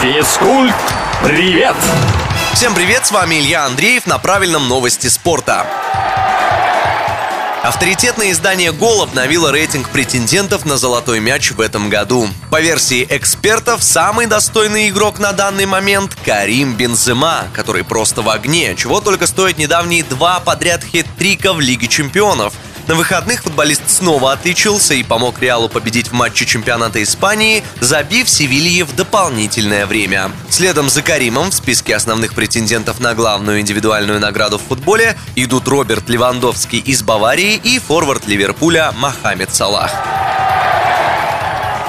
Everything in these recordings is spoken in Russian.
Физкульт, привет! Всем привет, с вами Илья Андреев на правильном новости спорта. Авторитетное издание «Гол» обновило рейтинг претендентов на золотой мяч в этом году. По версии экспертов, самый достойный игрок на данный момент – Карим Бензема, который просто в огне, чего только стоят недавние два подряд хет-трика в Лиге чемпионов – на выходных футболист снова отличился и помог Реалу победить в матче чемпионата Испании, забив Севилье в дополнительное время. Следом за Каримом в списке основных претендентов на главную индивидуальную награду в футболе идут Роберт Левандовский из Баварии и форвард Ливерпуля Мохаммед Салах.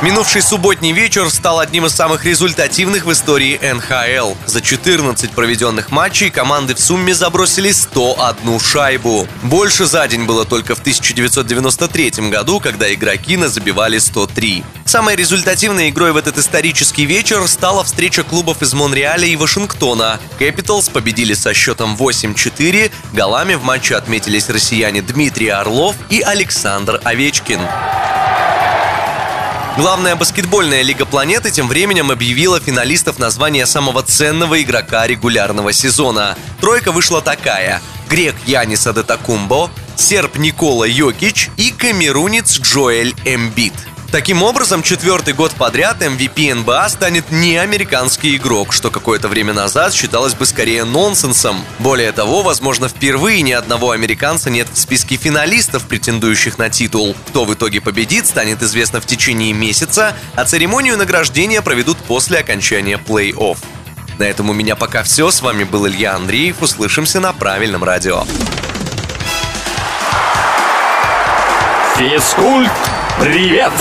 Минувший субботний вечер стал одним из самых результативных в истории НХЛ. За 14 проведенных матчей команды в сумме забросили 101 шайбу. Больше за день было только в 1993 году, когда игроки назабивали 103. Самой результативной игрой в этот исторический вечер стала встреча клубов из Монреаля и Вашингтона. Capitals победили со счетом 8-4, голами в матче отметились россияне Дмитрий Орлов и Александр Овечкин. Главная баскетбольная лига планеты тем временем объявила финалистов названия самого ценного игрока регулярного сезона. Тройка вышла такая. Грек Янис Адетакумбо, серб Никола Йокич и камерунец Джоэль Эмбит – Таким образом, четвертый год подряд MVP НБА станет не американский игрок, что какое-то время назад считалось бы скорее нонсенсом. Более того, возможно, впервые ни одного американца нет в списке финалистов, претендующих на титул. Кто в итоге победит, станет известно в течение месяца, а церемонию награждения проведут после окончания плей-офф. На этом у меня пока все. С вами был Илья Андреев. Услышимся на правильном радио. Физкульт, привет!